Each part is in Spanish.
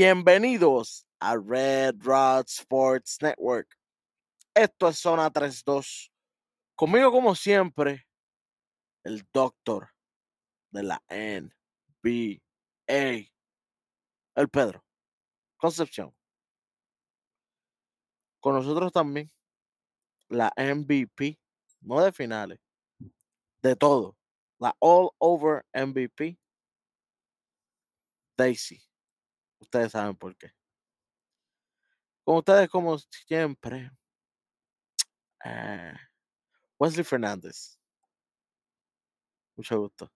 Bienvenidos a Red Rod Sports Network. Esto es Zona 32. Conmigo, como siempre, el doctor de la NBA, el Pedro Concepción. Con nosotros también la MVP, no de finales, de todo, la All Over MVP, Daisy. Ustedes saben por qué. Con ustedes, como siempre, eh, Wesley Fernández. Mucho gusto.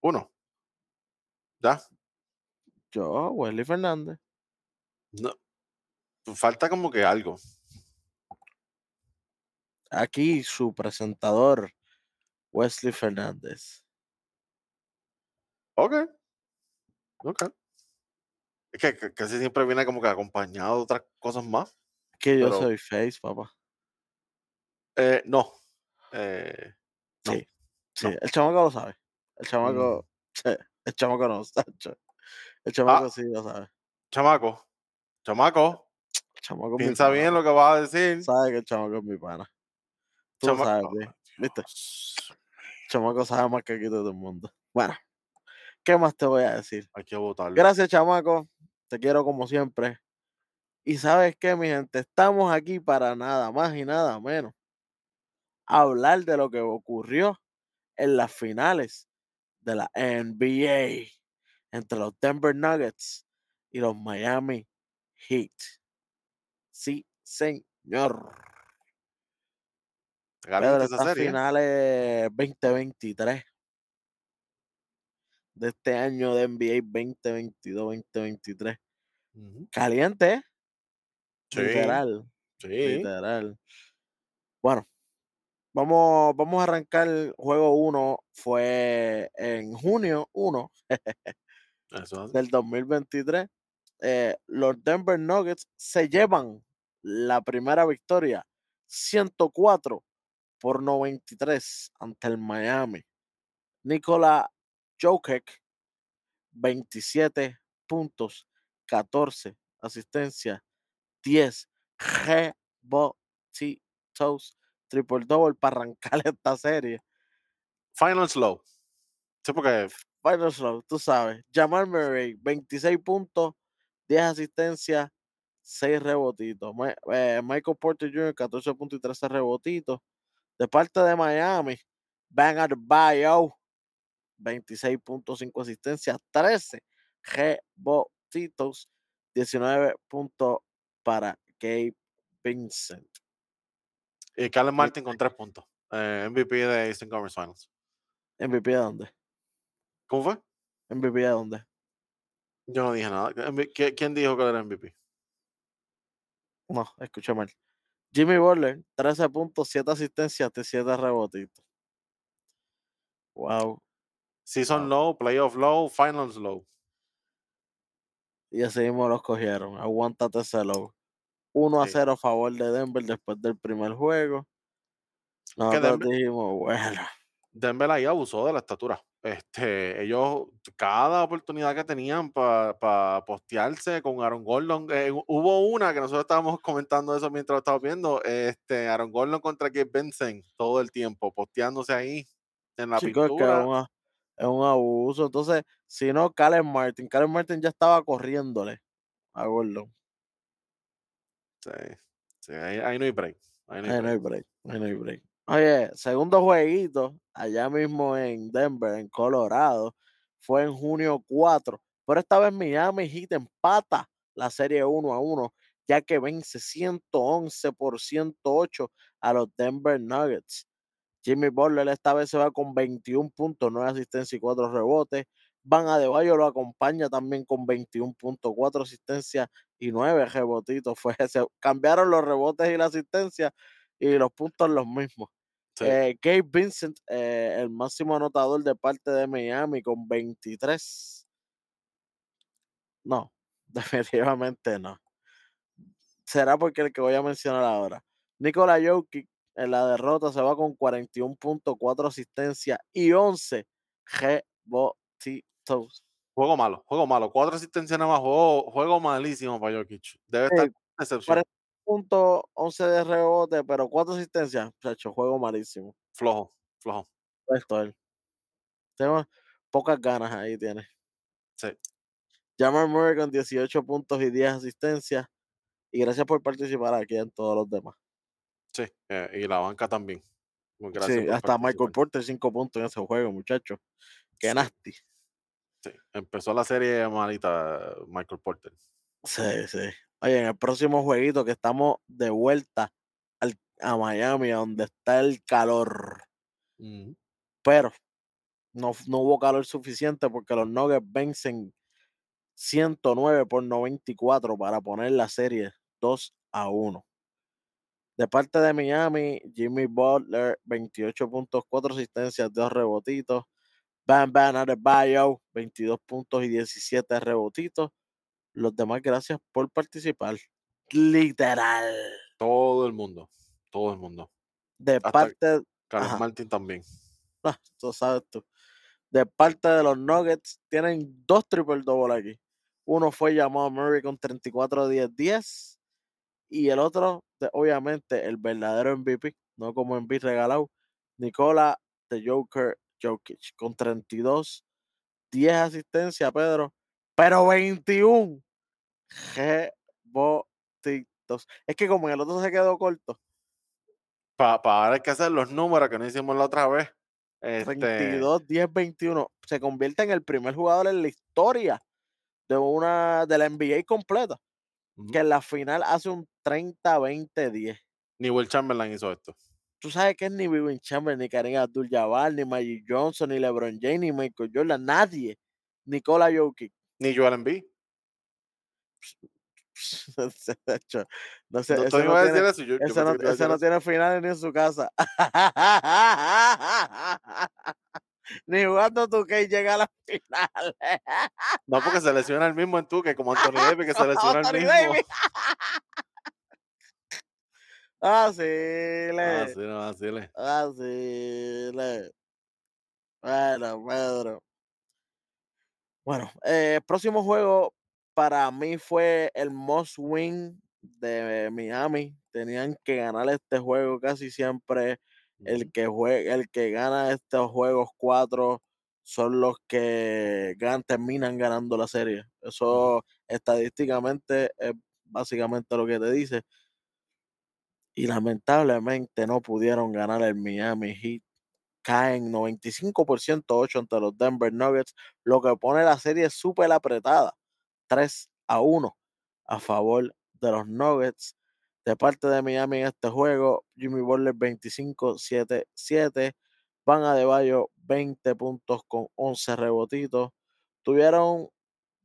Uno. ¿Ya? Yo, Wesley Fernández. No. Falta como que algo. Aquí su presentador, Wesley Fernández. Ok. Ok. Es que, que- casi siempre viene como que acompañado de otras cosas más. Que yo Pero- soy face, papá. Eh, no. Eh, no. Sí, sí, no. el chamaco lo sabe. El chamaco, sí, el chamaco no. El chamaco Ah. sí lo sabe. chamaco. Chamaco. Chamaco es Piensa pana. bien lo que vas a decir. Sabe que el chamaco es mi pana. Tú lo Chama- sabes Ay, bien, ¿viste? El chamaco sabe más que aquí todo el mundo. Bueno, ¿qué más te voy a decir? Hay que votarlo. Gracias, chamaco. Te quiero como siempre. Y sabes qué, mi gente, estamos aquí para nada más y nada menos. Hablar de lo que ocurrió en las finales de la NBA entre los Denver Nuggets y los Miami Heat. Sí, señor. Caliente Pedro, esa serie. finales 2023 de este año de NBA 2022-2023. Ujú. Caliente, ¿eh? Sí. literal. Sí. Literal. Bueno, vamos, vamos a arrancar el juego 1. Fue en junio 1 Eso es. del 2023. Eh, los Denver Nuggets se llevan la primera victoria 104 por 93 ante el Miami. Nikola Jokic, 27 puntos, 14 asistencias, 10 rebotitos, triple double para arrancar esta serie. Final slow. Sí, porque Final slow, tú sabes. Jamal Murray, 26 puntos, 10 asistencias, 6 rebotitos. Ma- eh, Michael Porter Jr., 14 puntos y 13 rebotitos. De parte de Miami, Van Adebayo, 26 puntos, 5 asistencias, 13 rebotitos, 19 puntos para Gabe Vincent. y Caleb Martin con tres puntos. Eh, MVP de Eastern Conference Finals. MVP de dónde? ¿Cómo fue? MVP de dónde? Yo no dije nada. MV- ¿Qui- ¿Quién dijo que era MVP? No, escuché mal. Jimmy Butler, 13 puntos, 7 asistencias, 7 rebotitos. Wow. Season low, playoff low, finals low. Y así mismo los cogieron. Aguántate ese low. 1 a Sí. 0 a favor de Denver después del primer juego. Nosotros Denver- dijimos, bueno, Denver ahí abusó de la estatura. Este, ellos, cada oportunidad que tenían para postearse con Aaron Gordon, eh, hu- hubo una que nosotros estábamos comentando eso mientras lo estábamos viendo, este, Aaron Gordon contra Gabe Vincent todo el tiempo, posteándose ahí en la chicos, que pintura. a- es un abuso. Entonces, si no, Calen Martin. Calen Martin ya estaba corriéndole a Gordon. Sí, sí, ahí, ahí no hay break. Ahí no hay Ahí no hay break. break, ahí no hay break. Oye, segundo jueguito, allá mismo en Denver, en Colorado, fue en junio 4. Pero esta vez Miami Heat empata la serie 1 a 1, ya que vence 111 por 108 a los Denver Nuggets. Jimmy Butler esta vez se va con 21 puntos, 9 asistencias y 4 rebotes. Van Adebayo lo acompaña también con 21 puntos, 4 asistencias y 9 rebotitos. Fue, se cambiaron los rebotes y la asistencia y los puntos los mismos. Sí. Eh, Gabe Vincent, eh, el máximo anotador de parte de Miami con 23. No, definitivamente no. Será porque el que voy a mencionar ahora. Nikola Jokic en la derrota se va con 41.4 asistencias y 11 rebotitos. Juego malo, juego malo. 4 asistencias nada más, juego juego malísimo para Jokic. Debe estar Sí, decepción, 40 puntos, 11 de rebote, pero 4 asistencias, muchacho, juego malísimo. flojo, flojo. Esto él. Tengo pocas ganas ahí tiene. Sí, Jamal Murray con 18 puntos y 10 asistencias. Y gracias por participar aquí en todos los demás. Sí, eh, y la banca también. Gracias Sí, hasta Michael. Porter 5 puntos en ese juego, muchacho. Qué Sí. nasty. Sí, empezó la serie malita Michael Porter. Sí, sí. Oye, en el próximo jueguito que estamos de vuelta al- a Miami, donde está el calor. Ujú. Pero no, no hubo calor suficiente porque los Nuggets vencen 109 por 94 para poner la serie 2 a 1. De parte de Miami, Jimmy Butler, 28 puntos, 4 asistencias, 2 rebotitos. Bam Bam Adebayo, 22 puntos y 17 rebotitos. Los demás, gracias por participar. Literal. Todo el mundo, todo el mundo. De Hasta parte, Carlos Ajá. Martin también. ah, tú sabes tú. De parte de los Nuggets, tienen dos triple double aquí. Uno fue llamado Murray con 34 10 10 y el otro, de- obviamente, el verdadero MVP, no como MVP regalado, Nicola The Joker Jokic con 32 10 asistencias, Pedro, pero 21 rebotitos. Es que como en el otro se quedó corto, Para ahora hay que hacer los números que no hicimos la otra vez. Este, 32, 10, 21. Se convierte en el primer jugador en la historia de una de la NBA completa que en la final hace un 30, 20, 10. ni Will Chamberlain hizo esto. Tú sabes que es ni Wiggin Chamberlain, ni Karim Abdul-Jabbar, ni Magic Johnson, ni LeBron James, ni Michael Jordan, nadie. Nicola Jokic. Ni Joel Embiid. No sé, No no tiene- eso. Yo, yo no, tiene finales ni en su casa. ni jugando tu que llega a las finales. No, porque se lesiona el mismo en tú, que como Anthony Davis, que se lesiona el mismo. Así le. Ah, sí, no, así le. Así le. Bueno, Pedro. Bueno, eh, próximo juego para mí fue el most win de Miami. Tenían que ganar este juego casi siempre. El que juega, el que gana estos juegos cuatro son los que gan- terminan ganando la serie. Eso estadísticamente es básicamente lo que te dice. Y lamentablemente no pudieron ganar el Miami Heat. Caen 95% 8 ante los Denver Nuggets, lo que pone la serie súper apretada. 3 a 1 a favor de los Nuggets. De parte de Miami en este juego, Jimmy Butler 25, 7, 7. Van Adebayo 20 puntos con 11 rebotitos. Tuvieron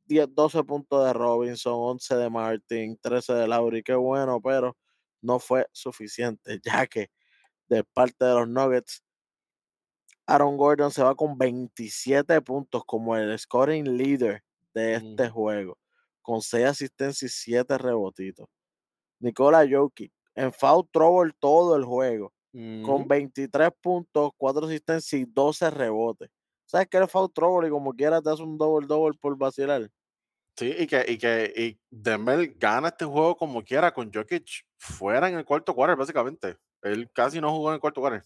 10, 12 puntos de Robinson, 11 de Martin, 13 de Lauri. Qué bueno, pero no fue suficiente, ya que de parte de los Nuggets, Aaron Gordon se va con 27 puntos como el scoring leader de este ujú, juego, con 6 asistencias y 7 rebotitos. Nikola Jokic en foul trouble todo el juego, con ujú. 23 puntos, 4 asistencias y 12 rebotes. ¿Sabes que eres foul trouble y como quieras te hace un double double por vacilar? Sí, y que, y que y Denver gana este juego como quiera con Jokic fuera en el cuarto quarter, básicamente. Él casi no jugó en el cuarto quarter.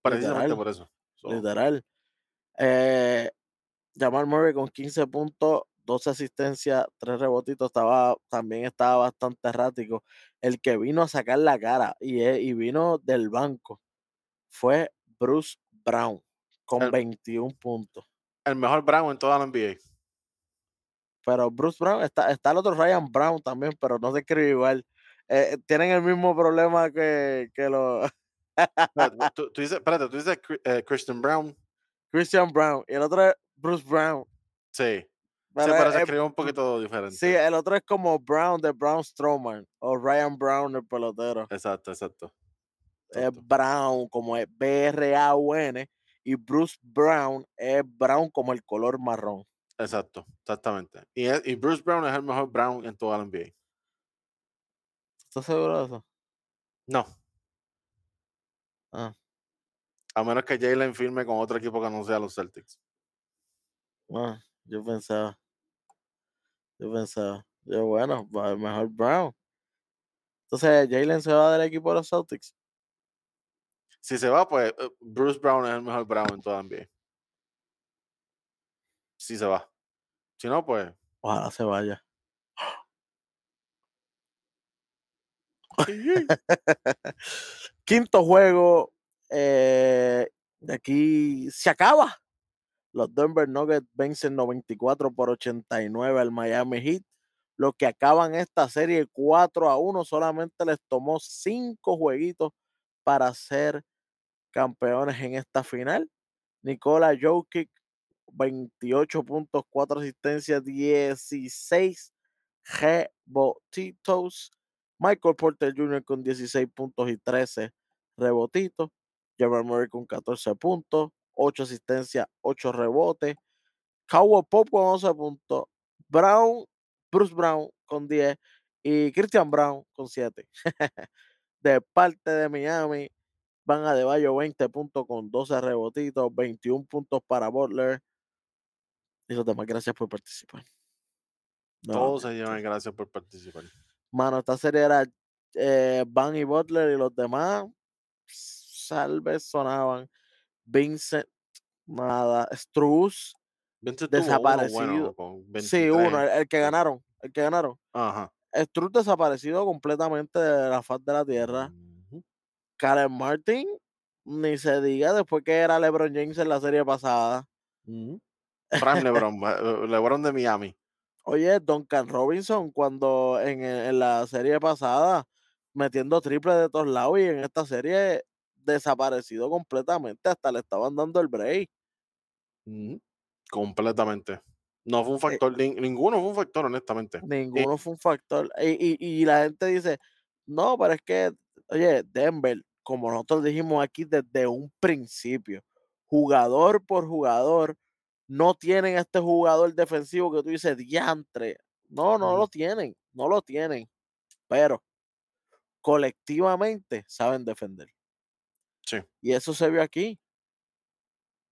Precisamente Literal, por eso. So, literal. Eh, Jamal Murray con 15 puntos, 12 asistencias, 3 rebotitos, estaba, también estaba bastante errático. El que vino a sacar la cara y, e- y vino del banco fue Bruce Brown con el, 21 puntos. el mejor Brown en toda la NBA. Pero Bruce Brown, está, está el otro Ryan Brown también, pero no se escribe igual. Eh, tienen el mismo problema que, que los tú, tú dices, espérate, tú dices eh, Christian Brown. Christian Brown y el otro es Bruce Brown. Sí. Sí, Pero pero es- se escribe un poquito Sí, diferente. el otro es como Brown de Brown Strowman o Ryan Brown, el pelotero. Exacto, exacto. Es. Brown como es B-R-A-U-N y Bruce Brown es Brown como el color marrón. Exacto, exactamente. Y, es- y Bruce Brown es el mejor Brown en toda la NBA. ¿Estás seguro de eso? No, Ah, a menos que Jalen firme con otro equipo que no sea los Celtics. ah, yo pensaba. Yo pensaba, yo bueno, va- mejor Brown. Entonces, Jalen se va del equipo de los Celtics. Si se va, pues eh, Bruce Brown es el mejor Brown en toda NBA. Si se va. Si no, pues. Ojalá se vaya. Quinto juego eh, de aquí se acaba. Los Denver Nuggets vencen 94 por 89 al Miami Heat. Los que acaban esta serie 4 a 1 solamente les tomó 5 jueguitos para ser campeones en esta final. Nikola Jokic 28 puntos, 4 asistencias, 16 rebotitos. Michael Porter Jr. con 16 puntos y 13 rebotitos. Jamal Murray con 14 puntos, 8 asistencias, 8 rebotes. Cowboy Pop con 11 puntos. Brown, Bruce Brown con 10 y Christian Brown con 7. de parte de Miami, van a Deballo 20 puntos con 12 rebotitos, 21 puntos para Butler. Y los demás, gracias por participar. Todos se llevan gracias por participar. Mano, esta serie era eh, Van y Butler y los demás, salves sonaban. Vincent, nada. Struz, Vincent tuvo uno bueno desaparecido. Sí, uno, 23. el, el que sí. ganaron, el que ganaron. Ajá. Struz desaparecido completamente de la faz de la tierra. Ujú. Karen Martin, ni se diga después que era LeBron James en la serie pasada. Ujú. Prime LeBron, eh, LeBron de Miami. Oye, Duncan Robinson, cuando en, en la serie pasada, metiendo triple de todos lados y en esta serie desaparecido completamente, hasta le estaban dando el break. Ujú. Completamente. No fue un Eh, factor, nin- ninguno fue un factor, honestamente. Y ninguno fue un factor. Y, y- y la gente dice, no, pero es que, oye, Denver, como nosotros dijimos aquí desde un principio, jugador por jugador, no tienen este jugador defensivo que tú dices, diantre. No, no lo tienen, no lo tienen. Pero colectivamente saben defender. Sí. Y eso se vio aquí.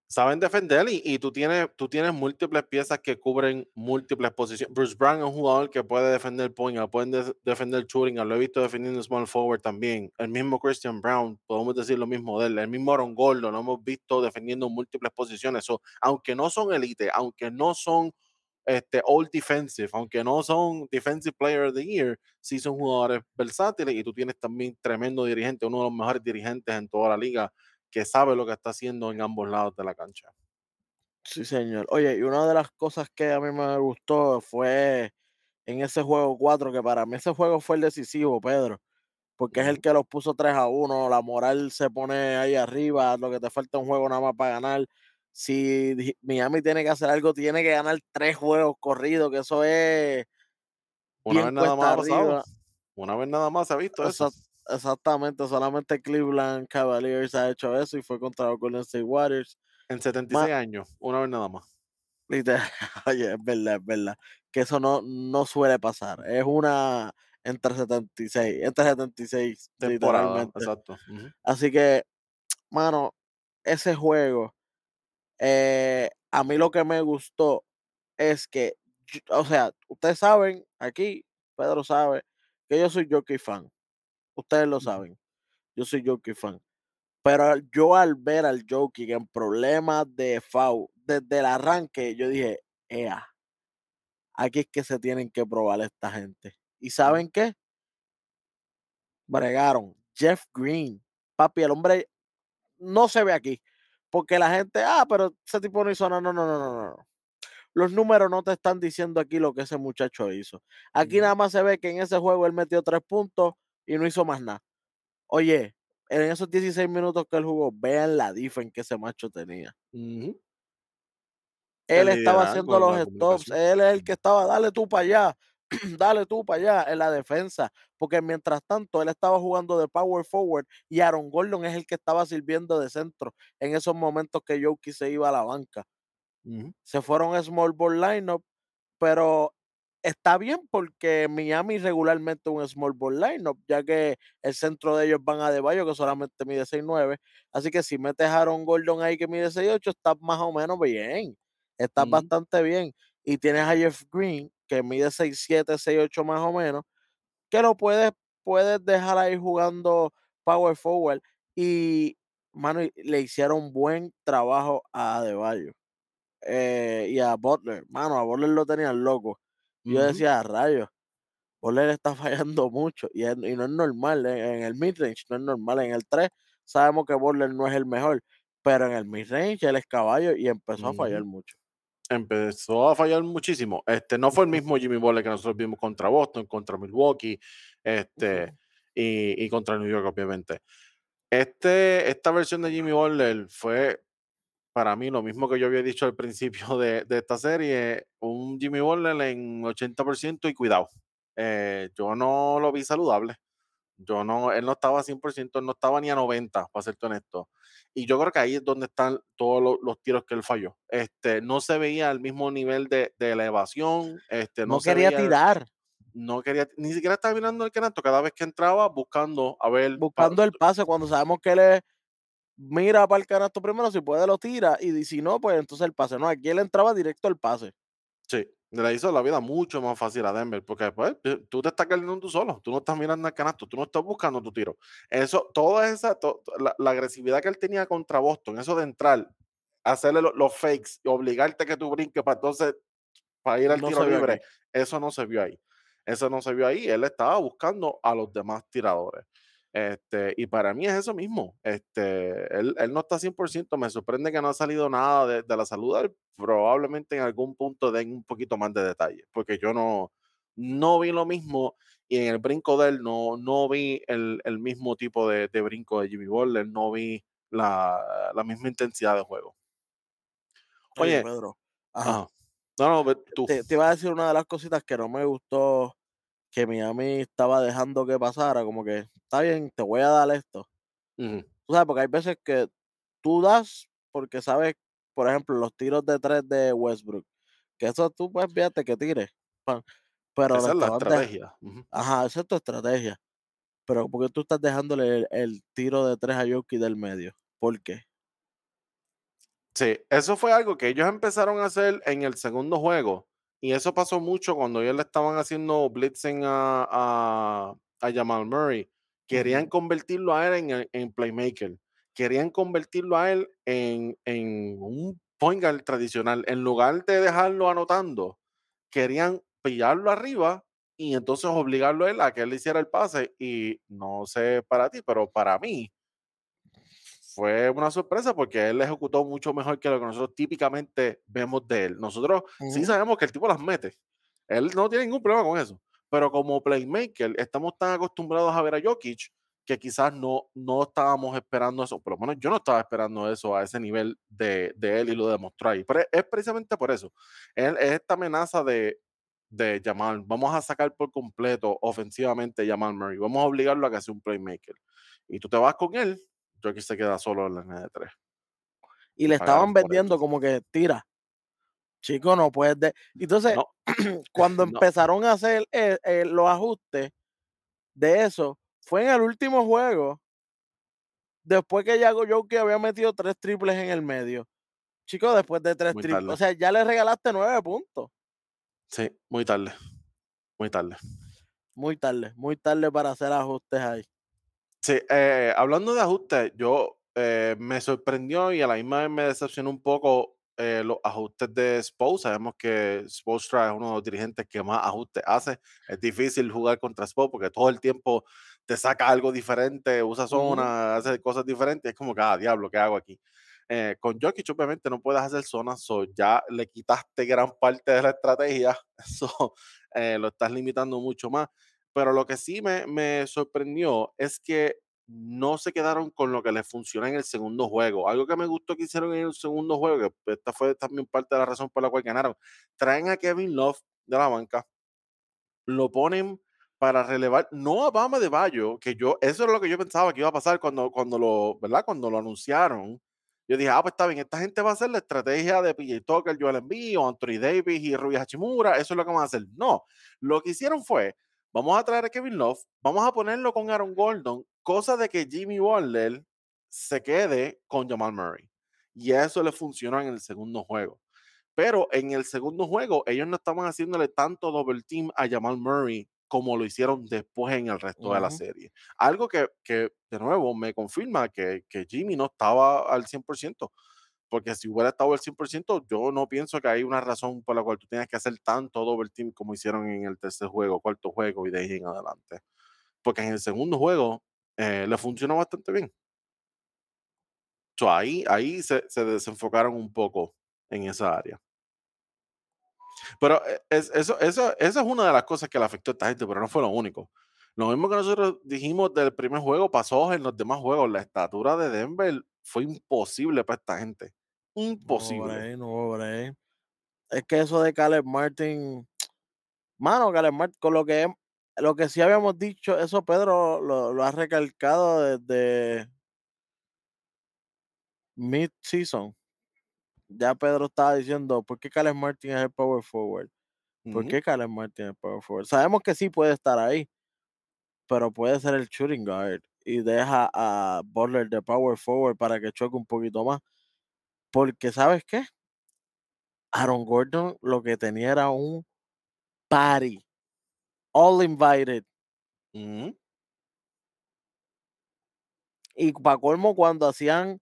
saben defender y, y tú, tienes, tú tienes múltiples piezas que cubren múltiples posiciones. Bruce Brown es un jugador que puede defender point, puede de- defender shooting, lo he visto defendiendo small forward también. El mismo Christian Brown, podemos decir lo mismo de él. El mismo Aaron Gordon, lo hemos visto defendiendo múltiples posiciones. So, aunque no son elite, aunque no son este, all defensive, aunque no son defensive player of the year, sí son jugadores versátiles y tú tienes también tremendo dirigente, uno de los mejores dirigentes en toda la liga que sabe lo que está haciendo en ambos lados de la cancha. Sí, señor. Oye, y una de las cosas que a mí me gustó fue en ese juego 4, que para mí ese juego fue el decisivo, Pedro, porque es el que los puso 3 a 1, la moral se pone ahí arriba, lo que te falta un juego nada más para ganar. Si Miami tiene que hacer algo, tiene que ganar tres juegos corridos, que eso es Una vez nada más pasado. Una vez nada más se ha visto eso. Exact- exactamente, solamente Cleveland Cavaliers ha hecho eso y fue contra los Golden State Warriors. En 76 años, una vez nada más. Literal, oye, es verdad, es verdad. Que eso no, no suele pasar. Es una entre 76, entre 76, Temporada, literalmente. exacto. Así que, mano, ese juego, eh, a mí lo que me gustó es que, o sea, ustedes saben, aquí, Pedro sabe, que yo soy jockey fan. Ustedes lo saben. Yo soy jockey fan. Pero yo al ver al Jokic en problemas de foul desde el arranque, yo dije, ea, aquí es que se tienen que probar esta gente. ¿Y saben qué? Bregaron. Jeff Green. Papi, el hombre no se ve aquí. Porque la gente, ah, pero ese tipo no hizo nada. No, no, no, no, no. Los números no te están diciendo aquí lo que ese muchacho hizo. Aquí nada más se ve que en ese juego él metió tres puntos y no hizo más nada. Oye, en esos 16 minutos que él jugó, vean la diferencia que ese macho tenía. Él estaba liderazgo, haciendo los stops, él es el que estaba, dale tú para allá, dale tú para allá en la defensa, porque mientras tanto él estaba jugando de power forward y Aaron Gordon es el que estaba sirviendo de centro en esos momentos que Jokic se iba a la banca. Se fueron a small ball lineup, pero está bien porque Miami regularmente un small ball lineup, ya que el centro de ellos van a De Bayo, que solamente mide 6'9". Así que si metes a Aaron Gordon ahí que mide 6'8", estás más o menos bien. Estás Ujú. bastante bien. Y tienes a Jeff Green, que mide 6'7", 6'8", más o menos, que lo puedes puedes dejar ahí jugando power forward y, mano, le hicieron buen trabajo a Adebayo, eh, y a Butler. Mano, a Butler lo tenían loco. Yo Ujú. decía: "A rayos, Butler está fallando mucho", y es y no es normal, en en el midrange no es normal. En el 3 sabemos que Butler no es el mejor, pero en el midrange él es caballo y empezó a fallar mucho. Empezó a fallar muchísimo. Este, no fue el mismo Jimmy Butler que nosotros vimos contra Boston, contra Milwaukee, este, y y contra New York, obviamente. Este esta versión de Jimmy Butler fue, para mí, lo mismo que yo había dicho al principio de de esta serie, un Jimmy Butler en 80% y cuidado. Eh, yo no lo vi saludable. Yo no, él no estaba a 100%, él no estaba ni a 90, para serte honesto. Y yo creo que ahí es donde están todos lo- los tiros que él falló. Este, no se veía el mismo nivel de, de elevación, este, no No se quería veía, tirar, no quería, ni siquiera estaba mirando el canasto cada vez que entraba buscando a ver, buscando el pase cuando sabemos que él es mira para el canasto primero, si puede lo tira, y si no, pues entonces el pase. No, aquí él entraba directo al pase. Sí, le hizo la vida mucho más fácil a Denver, porque pues, tú tú te estás cayendo tú solo, tú no estás mirando al canasto, tú no estás buscando tu tiro. Eso, toda esa, to- la, la agresividad que él tenía contra Boston, eso de entrar, hacerle lo- los fakes y obligarte a que tú brinques para entonces, para ir al No tiro aquí. libre, eso no se vio ahí. Eso no se vio ahí, él estaba buscando a los demás tiradores. Este, y para mí es eso mismo. Este, él, él no está 100%. Me sorprende que no ha salido nada de, de la salud. él. Probablemente en algún punto den un poquito más de detalle, porque yo no, no vi lo mismo y en el brinco de él no, no vi el, el mismo tipo de, de brinco de Jimmy Butler, no vi la, la misma intensidad de juego. Oye, Oye, Pedro, ajá, ajá. No, no, tú. te, te iba a decir una de las cositas que no me gustó que Miami estaba dejando que pasara, como que está bien, te voy a dar esto. Ujú, Tú sabes, porque hay veces que tú das porque sabes, por ejemplo, los tiros de tres de Westbrook, que eso tú pues fíjate que tires, pero Esa es la estrategia. ajá, esa es tu estrategia, pero porque tú estás dejándole el, el tiro de tres a Jokic del medio? ¿Por qué? Sí, eso fue algo que ellos empezaron a hacer en el segundo juego. Y eso pasó mucho cuando ellos le estaban haciendo blitzing a, a, a Jamal Murray. Querían convertirlo a él en, en playmaker. Querían convertirlo a él en, en un point guard tradicional. En lugar de dejarlo anotando, querían pillarlo arriba y entonces obligarlo a él a que él hiciera el pase. Y no sé para ti, pero para mí fue una sorpresa porque él ejecutó mucho mejor que lo que nosotros típicamente vemos de él. Nosotros sí ujú. sabemos que el tipo las mete. Él no tiene ningún problema con eso. Pero como playmaker, estamos tan acostumbrados a ver a Jokic que quizás no, no estábamos esperando eso. Por lo menos yo no estaba esperando eso a ese nivel de, de él y lo demostró ahí. Pero es precisamente por eso. Él es esta amenaza de, de Jamal. Vamos a sacar por completo ofensivamente a Jamal Murray. Vamos a obligarlo a que sea un playmaker. Y tú te vas con él Jokic se queda solo en la línea de 3 Y le pagaron estaban vendiendo como que tira, chico, no puedes de entonces, No, cuando no, empezaron a hacer, eh, eh, los ajustes de eso, fue en el último juego, después que ya Jokic había metido 3 triples en el medio. Chico, después de 3 muy triples, o sea, ya le regalaste 9 puntos. Sí, muy tarde, muy tarde. Muy tarde, muy tarde para hacer ajustes ahí. Sí, eh, hablando de ajustes, yo eh, me sorprendió y a la misma vez me decepcionó un poco eh, los ajustes de Spo. Sabemos que Spoelstra es uno de los dirigentes que más ajustes hace. Es difícil jugar contra Spo porque todo el tiempo te saca algo diferente, usa zona, hace cosas diferentes. Es como que, ah, diablo, ¿qué hago aquí? Eh, con Jokic obviamente no puedes hacer zonas, so ya le quitaste gran parte de la estrategia, eso lo estás limitando mucho más pero lo que sí me, me sorprendió es que no se quedaron con lo que les funcionó en el segundo juego. Algo que me gustó que hicieron en el segundo juego, que esta fue también parte de la razón por la cual ganaron. Traen a Kevin Love de la banca, lo ponen para relevar, no a Bama de Bayo, que yo, eso es lo que yo pensaba que iba a pasar cuando, cuando lo, ¿verdad? Cuando lo anunciaron. Yo dije, ah, pues está bien, esta gente va a hacer la estrategia de PJ Tucker, Joel Embiid, Anthony Davis y Rui Hachimura, eso es lo que van a hacer. No, lo que hicieron fue, vamos a traer a Kevin Love, vamos a ponerlo con Aaron Gordon, cosa de que Jimmy Butler se quede con Jamal Murray. Y eso le funcionó en el segundo juego. Pero en el segundo juego, ellos no estaban haciéndole tanto double team a Jamal Murray como lo hicieron después en el resto de la serie. Algo que, que, de nuevo, me confirma que, que Jimmy no estaba al 100%, porque si hubiera estado al 100%, yo no pienso que hay una razón por la cual tú tienes que hacer tanto double team como hicieron en el tercer juego, cuarto juego y de ahí en adelante. Porque en el segundo juego eh, le funcionó bastante bien. So, ahí ahí se, se desenfocaron un poco en esa área. Pero eh, es, eso, eso, esa es una de las cosas que le afectó a esta gente, pero no fue lo único. Lo mismo que nosotros dijimos del primer juego pasó en los demás juegos. La estatura de Denver fue imposible para esta gente. Imposible. no break. Es que eso de Caleb Martin, mano, Caleb Martin, con lo que, lo que sí habíamos dicho, eso Pedro lo, lo ha recalcado desde mid-season. Ya Pedro estaba diciendo, ¿por qué Caleb Martin es el power forward? ¿Por qué Caleb Martin es el power forward? Sabemos que sí puede estar ahí, pero puede ser el shooting guard y deja a Butler de power forward para que choque un poquito más. Porque, ¿sabes qué? Aaron Gordon lo que tenía era un party, all invited. ujú, Y para colmo, cuando hacían,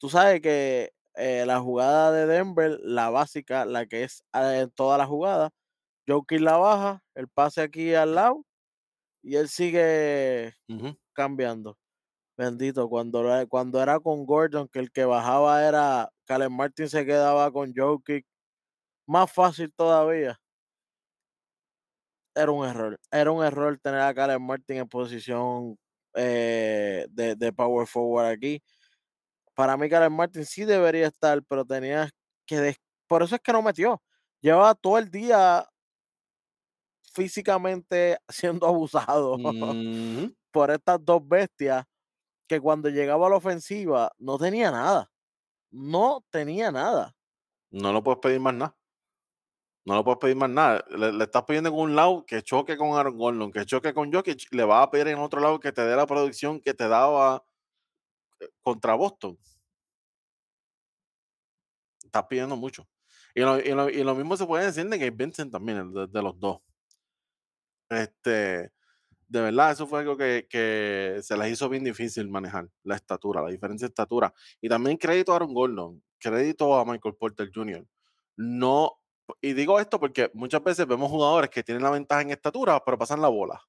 tú sabes que eh, la jugada de Denver, la básica, la que es eh, en toda la jugada, Jokic la baja, el pase aquí al lado y él sigue cambiando. Bendito, cuando, era- cuando era con Gordon, que el que bajaba era Caleb Martin, se quedaba con Jokic, más fácil todavía. Era un error, era un error tener a Caleb Martin en posición eh, de, de power forward aquí. Para mí, Caleb Martin sí debería estar, pero tenía que. Por eso es que no metió. Llevaba todo el día físicamente siendo abusado por estas dos bestias que cuando llegaba a la ofensiva no tenía nada. No tenía nada. No lo puedes pedir más nada. No lo puedes pedir más nada. Le, estás pidiendo en un lado que choque con Aaron Gordon, que choque con Jokic, le vas a pedir en otro lado que te dé la producción que te daba contra Boston. Estás pidiendo mucho. Y lo, y lo- y lo mismo se puede decir de Gabe Vincent también, de, de los dos. Este, de verdad, eso fue algo que, que se les hizo bien difícil manejar, la estatura, la diferencia de estatura. Y también crédito a Aaron Gordon, crédito a Michael Porter Jr. No, y digo esto porque muchas veces vemos jugadores que tienen la ventaja en estatura, pero pasan la bola.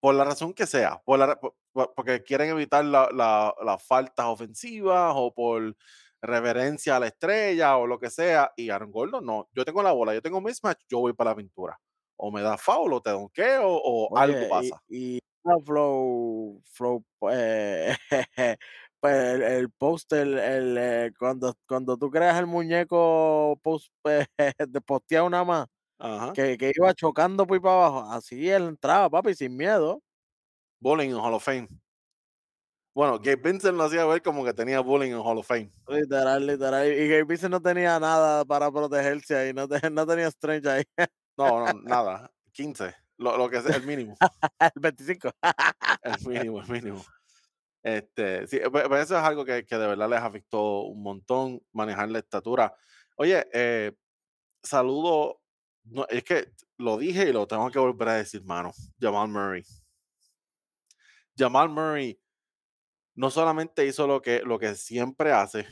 Por la razón que sea, por la por- por- porque quieren evitar la- la- las faltas ofensivas o por reverencia a la estrella o lo que sea. Y Aaron Gordon no, yo tengo la bola, yo tengo mismatch, yo voy para la pintura o me da foul, o te donqueo, o algo Oye, pasa. y, y Flow, Flow, eh, pues el, el póster, el, eh, cuando, cuando tú creas el muñeco post, de posteado nada más, que, que iba chocando por ahí para abajo, así él entraba, papi, sin miedo, Bowling en Hall of Fame. Bueno, Gabe Vincent lo hacía ver como que tenía bowling en Hall of Fame. literal, literal. Y Gabe Vincent no tenía nada para protegerse ahí, no, te- no tenía strength ahí, No, no, nada. 15. Lo, lo que es el mínimo. el 25. El mínimo, el mínimo. Este, sí, pe- pero eso es algo que, que de verdad les afectó un montón manejar la estatura. Oye, eh, saludo. No, es que lo dije y lo tengo que volver a decir, mano. Jamal Murray. Jamal Murray no solamente hizo lo que, lo que siempre hace,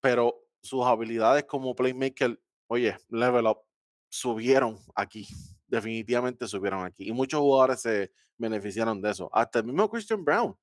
pero sus habilidades como playmaker, oye, level up, subieron aquí. Definitivamente subieron aquí. Y muchos jugadores se beneficiaron de eso. Hasta el mismo Christian Brown,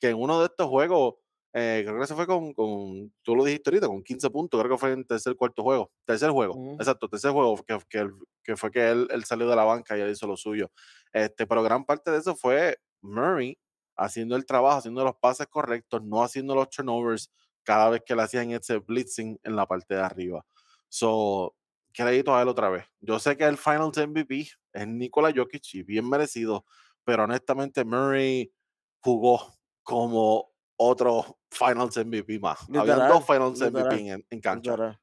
que en uno de estos juegos, eh, creo que se fue con, con, tú lo dijiste ahorita, con 15 puntos, creo que fue en tercer, cuarto juego. Tercer juego, Ujú. exacto, tercer juego, que, que, que fue que él, él salió de la banca y él hizo lo suyo. Este, pero gran parte de eso fue Murray haciendo el trabajo, haciendo los pases correctos, no haciendo los turnovers, cada vez que le hacían ese blitzing en la parte de arriba. So, crédito a él otra vez. Yo sé que el Finals MVP es Nikola Jokic y bien merecido, pero honestamente Murray jugó como otro Finals MVP más. Habían dos Literal, Finals MVP literal, en, en cancha. literal.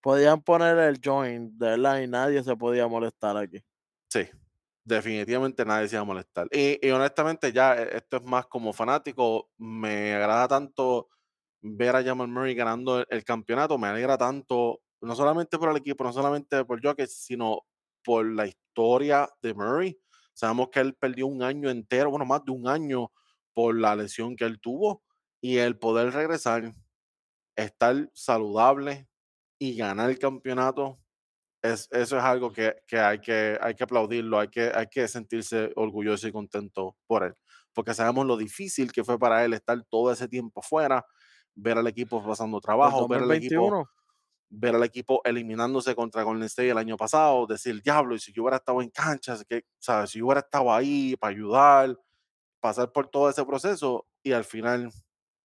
Podían poner el joint, de verdad, y nadie se podía molestar aquí. Sí, definitivamente nadie se iba a molestar. Y, y honestamente, ya eh, esto es más como fanático. Me agrada tanto ver a Jamal Murray ganando el, el campeonato. Me alegra tanto no solamente por el equipo, no solamente por Jokic, sino por la historia de Murray. Sabemos que él perdió un año entero, bueno, más de un año por la lesión que él tuvo y el poder regresar, estar saludable y ganar el campeonato, es, eso es algo que, que, hay que hay que aplaudirlo, hay que, hay que sentirse orgulloso y contento por él, porque sabemos lo difícil que fue para él estar todo ese tiempo fuera, ver al equipo pasando trabajo, ver al equipo ver al equipo eliminándose contra Golden State el año pasado, decir, diablo, y si yo hubiera estado en canchas, que, ¿sabes? si yo hubiera estado ahí para ayudar, pasar por todo ese proceso y al final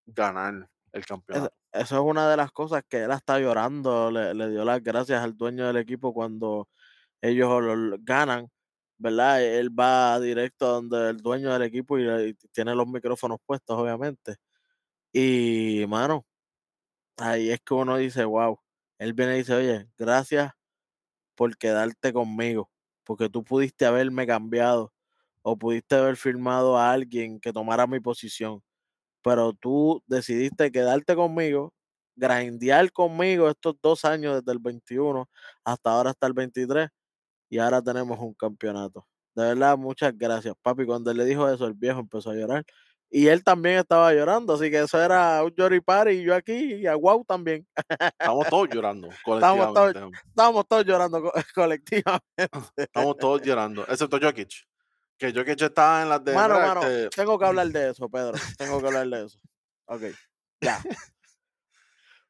ganar el campeonato. Eso, es una de las cosas que él está llorando, le, dio las gracias al dueño del equipo cuando ellos lo, ganan, ¿verdad? Él va directo donde el dueño del equipo y, y tiene los micrófonos puestos, obviamente. Y, mano, ahí es que uno dice, wow, él viene y dice, oye, gracias por quedarte conmigo, porque tú pudiste haberme cambiado o pudiste haber firmado a alguien que tomara mi posición, pero tú decidiste quedarte conmigo, grindear conmigo estos dos años desde el 21 hasta ahora hasta el 23 y ahora tenemos un campeonato. De verdad, muchas gracias, papi. Cuando le dijo eso, el viejo empezó a llorar. Y él también estaba llorando, así que eso era un party y yo aquí y a Wow también. Estamos todos llorando colectivamente. Estamos todos, llorando colectivamente. Estamos todos llorando, excepto Jokic. Que Jokic está en las de... Mano, mano, este tengo que hablar de eso, Pedro. Tengo que hablar de eso. Ok, ya.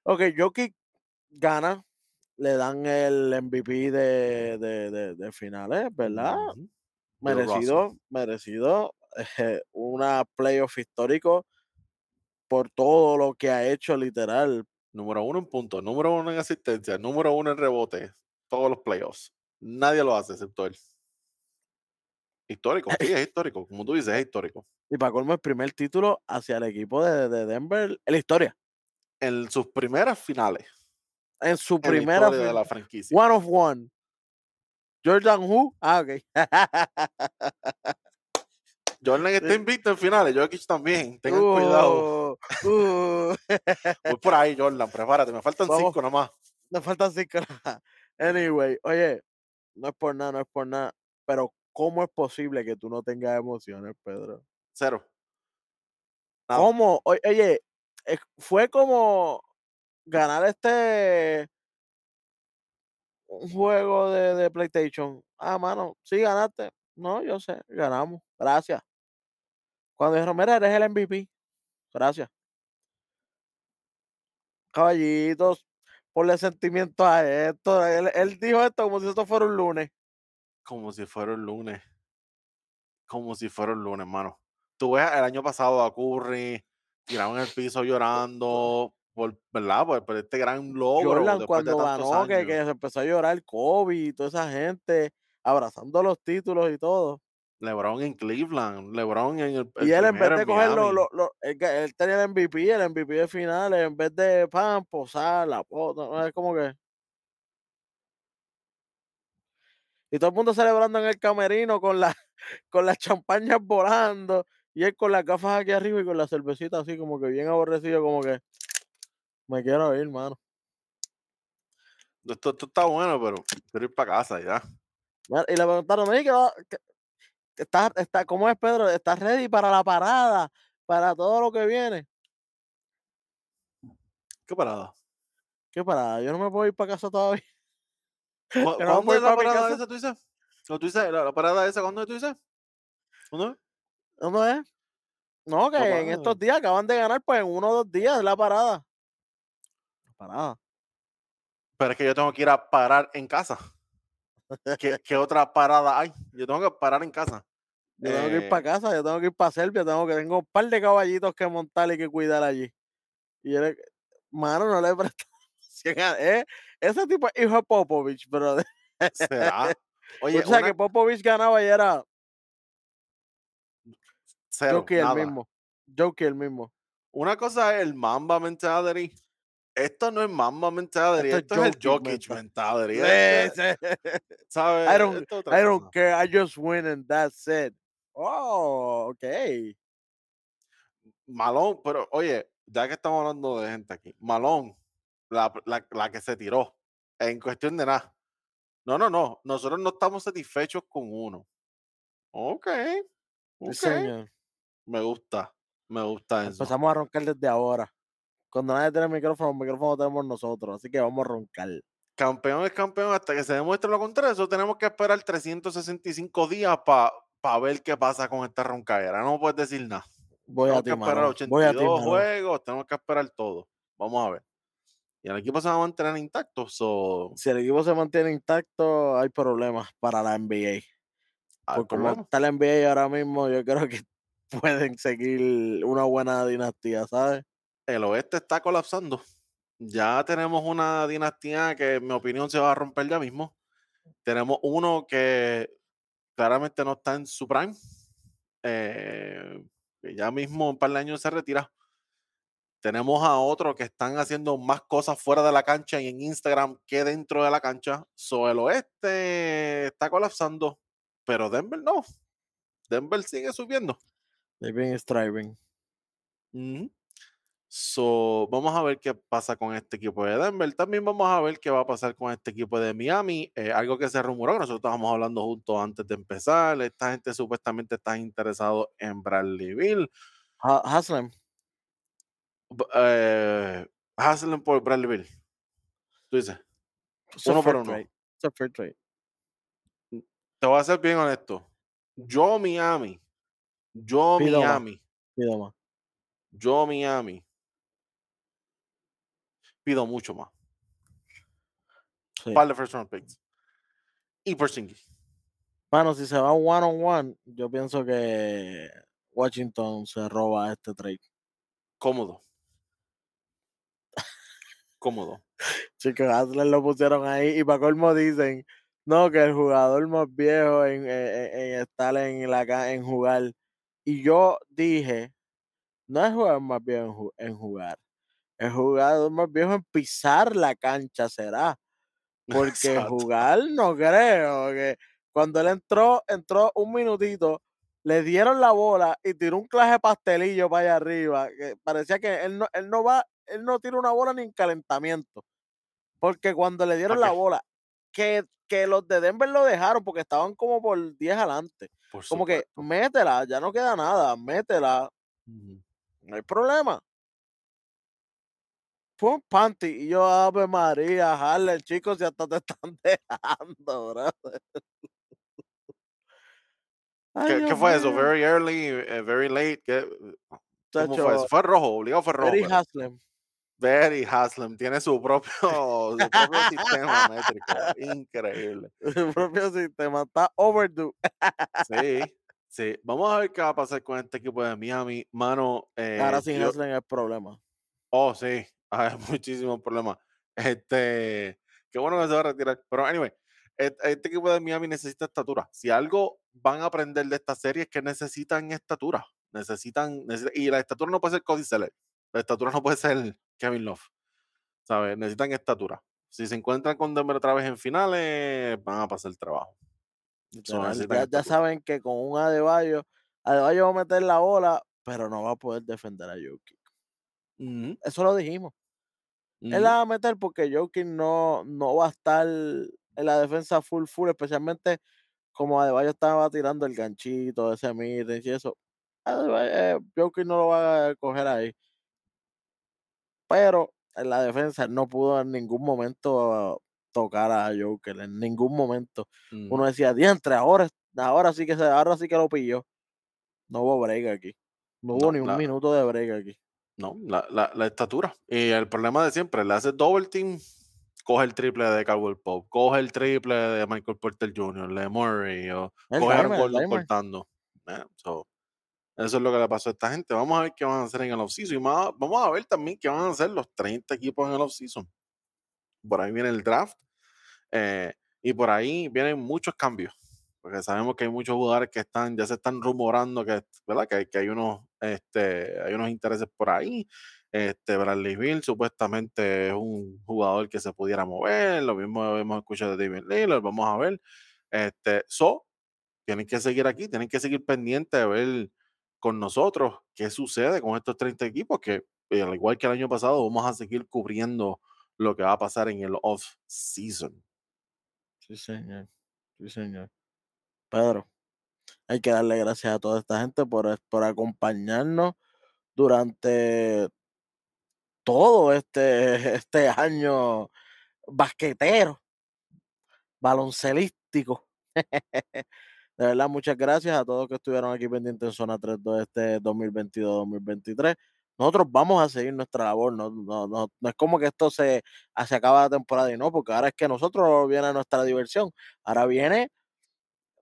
Ok, Jokic gana, le dan el MVP de, de, de, finales, ¿verdad? Merecido, merecido. Eh, una playoff histórico por todo lo que ha hecho, literal. Número uno en puntos, número uno en asistencia, número uno en rebote, todos los playoffs. Nadie lo hace excepto él. Histórico, sí, es histórico. Como tú dices, es histórico. Y para colmo, el primer título hacia el equipo de, Denver en la historia. En sus primeras finales. En su primera de la franquicia. One of one. Jordan Who. Ah, ok. Jordan está invicto en finales, Jokic también. Tengan cuidado. Uh, uh. Voy por ahí, Jordan, prepárate. Me faltan cinco nomás. Me faltan cinco nomás. Anyway, oye, no es por nada, no es por nada. Pero, ¿cómo es posible que tú no tengas emociones, Pedro? Cero. ¿Cómo? Oye, fue como ganar este un juego de, de PlayStation. Ah, mano, sí ganaste. No, yo sé, ganamos. Gracias. Cuando dijeron, mira, eres el MVP. Gracias. Caballitos, ponle sentimiento a esto. Él, dijo esto como si esto fuera un lunes. Como si fuera un lunes. Como si fuera un lunes, hermano. Tú ves el año pasado a Curry tirado en el piso llorando, por, ¿verdad? Por, este gran logro. Jordan cuando ganó, que, que, se empezó a llorar Kobe y toda esa gente abrazando los títulos y todo. LeBron en Cleveland, LeBron en el. y él en vez de cogerlo, lo, lo, él, tenía el MVP, el MVP de finales, en vez de pan, posar, la es como que. Y todo el mundo celebrando en el camerino con, la, con las champañas volando y él con las gafas aquí arriba y con la cervecita así como que bien aborrecido, como que me quiero ir, mano. Esto, esto está bueno, pero quiero ir para casa ya. Y le preguntaron, ¿qué, qué, está, está, ¿cómo es Pedro? ¿Estás ready para la parada? Para todo lo que viene. ¿Qué parada? ¿Qué parada? Yo no me puedo ir para casa todavía. ¿Cuándo es la parada esa, tú dices? ¿Tú dices la, parada esa, cuándo tú dices? ¿Cuándo es? ¿Dónde es? No, que en estos días acaban de ganar, pues en uno o dos días la parada. La parada. Pero es que yo tengo que ir a parar en casa. ¿Qué, ¿Qué, otra parada hay? Yo tengo que parar en casa. Yo tengo que ir para eh casa, yo tengo que ir para Serbia, tengo que tengo un par de caballitos que montar y que cuidar allí. Y él, mano, no le he prestado ¿eh? Ese tipo es hijo de Popovich, pero ¿Será? Oye, o sea que Popovich ganaba y era Cero, Jokic el mismo. Jokic el mismo. Una cosa es el Mamba mentality esto no es Mamba mentality, esto, es el Jokic mentality. ¿Sabes? I don't, I don't care, I just win and that's it. Oh, ok. Malón, pero oye, ya que estamos hablando de gente aquí, Malón, la, la, la que se tiró en cuestión de nada. No, no, no, nosotros no estamos satisfechos con uno. Sí, okey, señor. me gusta, me gusta eso. Empezamos a roncar desde ahora. Cuando nadie tiene micrófono, el micrófono lo tenemos nosotros, así que vamos a roncar. Campeón es campeón hasta que se demuestre lo contrario, eso tenemos que esperar 365 días para ver qué pasa con esta roncadera, no puedes decir nada. Voy a Tenemos ti, que esperar mano. Voy a ti, 82 mano. juegos, tenemos que esperar todo. Vamos a ver. Y el equipo se va a mantener intacto, so, Si el equipo se mantiene intacto, hay problemas para la NBA. Por como está la NBA ahora mismo, yo creo que pueden seguir una buena dinastía, ¿sabes? El oeste está colapsando. Ya tenemos una dinastía que, en mi opinión, se va a romper ya mismo. Tenemos uno que claramente no está en su prime. eh, que ya mismo un par de años se retira. Tenemos a otros que están haciendo más cosas fuera de la cancha y en Instagram que dentro de la cancha. So, el oeste está colapsando, pero Denver no. Denver sigue subiendo. They've been striving. Ujú. So, vamos a ver qué pasa con este equipo de Denver. También vamos a ver qué va a pasar con este equipo de Miami. eh, algo que se rumoró, que nosotros estábamos hablando juntos antes de empezar. Esta gente supuestamente está interesado en Bradley Bill. Ha- Haslem, Eh, Haslem por Bradley Bill. Tú dices, a Uno por uno. fair trade. te voy a ser bien honesto. Yo Miami, yo. Miami, yo Miami. Pido mucho más. Sí. Par de first round picks. Y Porzingis. Mano, si se va one on one, yo pienso que Washington se roba este trade. Cómodo. Cómodo. Chicos, Haslem lo pusieron ahí y para colmo dicen, no, que el jugador más viejo en, en- en- en estar en la en jugar. Y yo dije, no es el jugador más viejo en jugar, el jugador más viejo en pisar la cancha será. Porque Exacto. jugar no creo que cuando él entró, entró un minutito, le dieron la bola y tiró un clase de pastelillo para allá arriba. Que parecía que él no, él no va, él no tira una bola ni en calentamiento. Porque cuando le dieron la bola, que, que los de Denver lo dejaron porque estaban como por 10 adelante. Por Como que métela, ya no queda nada, métela, no hay problema. Fue un panty y yo, Ave María, Harlem, chicos, si hasta te están dejando, bro. Ay, ¿Qué, fue eso? Very early, eh, very late. ¿Qué- ¿Cómo fue eso? Fue rojo, obligado fue rojo. Eddie pero- Haslem. Very Haslem tiene su propio, su propio sistema métrico. Increíble. Su propio sistema está overdue. Sí, sí. Vamos a ver qué va a pasar con este equipo de Miami. Mano, eh, Ahora sin yo- Haslem es problema. Oh, sí, hay muchísimos problemas. Este, qué bueno que se va a retirar. Pero, anyway, este, este equipo de Miami necesita estatura. Si algo van a aprender de esta serie es que necesitan estatura. Necesitan, necesita- y la estatura no puede ser Cody Zeller. La estatura no puede ser Kevin Love. ¿Sabes? Necesitan estatura. Si se encuentran con Denver otra vez en finales, van a pasar el trabajo. Ya, ya saben que con un Adebayo, Adebayo va a meter la bola, pero no va a poder defender a Eso lo dijimos. Él la va a meter porque Jokic no, no va a estar en la defensa full full, especialmente como Adebayo estaba tirando el ganchito, ese mid y eso. Adebayo- eh, Jokic no lo va a coger ahí. Pero en la defensa no pudo en ningún momento tocar a Joker, en ningún momento. Uno decía, diantre, ahora, ahora sí que se, ahora sí que lo pilló. No hubo break aquí. No hubo No, ni un minuto de break aquí. No, la, la, la estatura. Y el problema de siempre, le hace double team, coge el triple de Caldwell Pope, coge el triple de Michael Porter Jr., de Murray, o El coge dimer, el dimer. cortando. Eh, so, eso es lo que le pasó a esta gente. Vamos a ver qué van a hacer en el offseason. Y más- vamos a ver también qué van a hacer los 30 equipos en el offseason. Por ahí viene el draft. eh, y por ahí vienen muchos cambios. Porque sabemos que hay muchos jugadores que están, ya se están rumorando que, ¿verdad? que, que hay, unos, este, hay unos intereses por ahí. Este, Bradley Bill supuestamente es un jugador que se pudiera mover. Lo mismo hemos escuchado de David Lillard. Vamos a ver. Este, so, tienen que seguir aquí, tienen que seguir pendientes de ver con nosotros qué sucede con estos 30 equipos, que eh, al igual que el año pasado, vamos a seguir cubriendo lo que va a pasar en el off-season. Sí, señor. Sí, señor. Pedro, hay que darle gracias a toda esta gente por, por acompañarnos durante todo este, este año basquetero, baloncelístico. De verdad, muchas gracias a todos que estuvieron aquí pendientes en Zona 3 este 2022-2023. Nosotros vamos a seguir nuestra labor, no, no, no, no, es como que esto se, se acaba la temporada y no, porque ahora es que nosotros viene nuestra diversión, ahora viene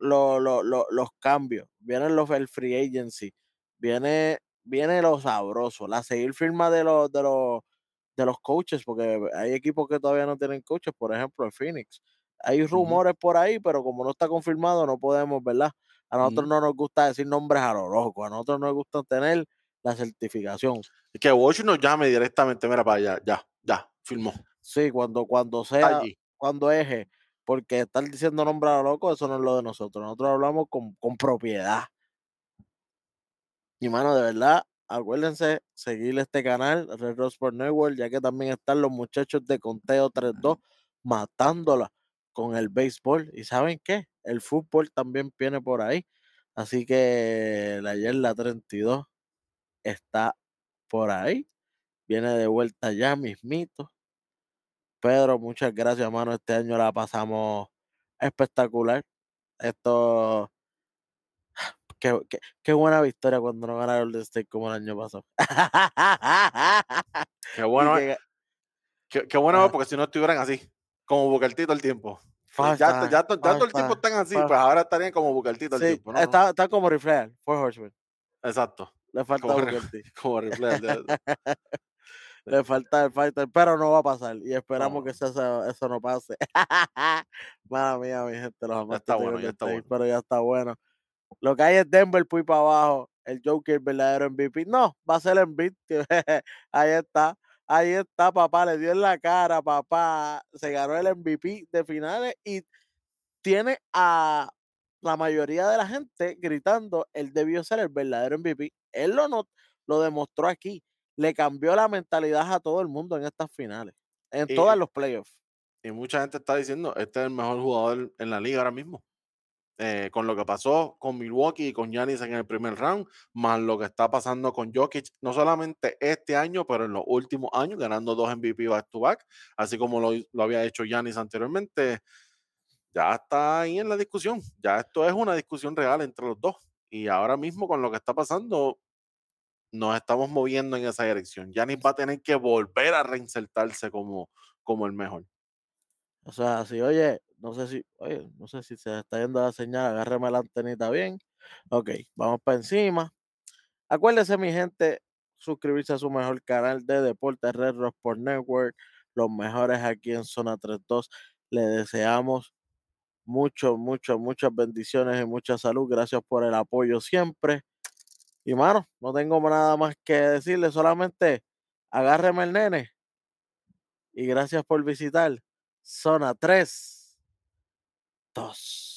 lo, lo, los cambios, viene los, el free agency, viene, viene lo sabroso, la seguir firma de los, de los, de los coaches, porque hay equipos que todavía no tienen coaches, por ejemplo, el Phoenix. Hay rumores por ahí, pero como no está confirmado, no podemos, ¿verdad? A nosotros no nos gusta decir nombres a lo loco, a nosotros nos gusta tener la certificación. Que Watch nos llame directamente, mira para allá, ya, ya, firmó. Sí, cuando, cuando sea, cuando eje, porque estar diciendo nombres a lo loco, eso no es lo de nosotros. Nosotros hablamos con, con propiedad. Y mano, de verdad, acuérdense seguir este canal, Red Rose Sport Network, ya que también están los muchachos de Conteo 3-2 matándola con el béisbol. ¿Y saben qué? El fútbol también viene por ahí. Así que la Yerla 32 está por ahí. Viene de vuelta ya mismito. Pedro, muchas gracias, hermano. Este año la pasamos espectacular. Esto. Qué, qué, buena victoria cuando no ganaron el State como el año pasado. qué bueno. qué, bueno, porque si no estuvieran así, como Bucartito el tiempo. ya, ya, ya, todo el tiempo están así, pues ahora estarían como Bucartito el tiempo. ¿no? Está, está como Rifleal, fue Horseman. Exacto. Le falta como, como Le falta el fighter, pero no va a pasar. Y esperamos que eso, eso, no pase. Madre mía, mi gente, los ya está bueno, ya está bueno. Pero ya está bueno. Lo que hay es Denver, pues para abajo. El Joker, el verdadero MVP. No, va a ser el MVP. ahí está. Ahí está, papá. Le dio en la cara, papá. Se ganó el MVP de finales y tiene a la mayoría de la gente gritando, él debió ser el verdadero MVP. Él lo, no, lo demostró aquí. Le cambió la mentalidad a todo el mundo en estas finales, en todos los playoffs. Y mucha gente está diciendo, este es el mejor jugador en la liga ahora mismo. Eh, con lo que pasó con Milwaukee y con Giannis en el primer round, más lo que está pasando con Jokic, no solamente este año, pero en los últimos años, ganando dos MVP back to back, así como lo, lo había hecho Giannis anteriormente ya está ahí en la discusión. Ya esto es una discusión real entre los dos. Y ahora mismo con lo que está pasando, nos estamos moviendo en esa dirección. Yanis va a tener que volver a reinsertarse como, como el mejor. O sea, si oye, no sé si, oye, no sé si se está yendo la señal, agárreme la antenita bien. Ok, vamos para encima. Acuérdese, mi gente, suscribirse a su mejor canal de deporte Red Rock Network. Los mejores aquí en Zona 32. Le deseamos mucho, mucho, muchas bendiciones y mucha salud. Gracias por el apoyo siempre. Y mano, no tengo nada más que decirle, solamente agárreme el nene. Y gracias por visitar Zona 3, 2.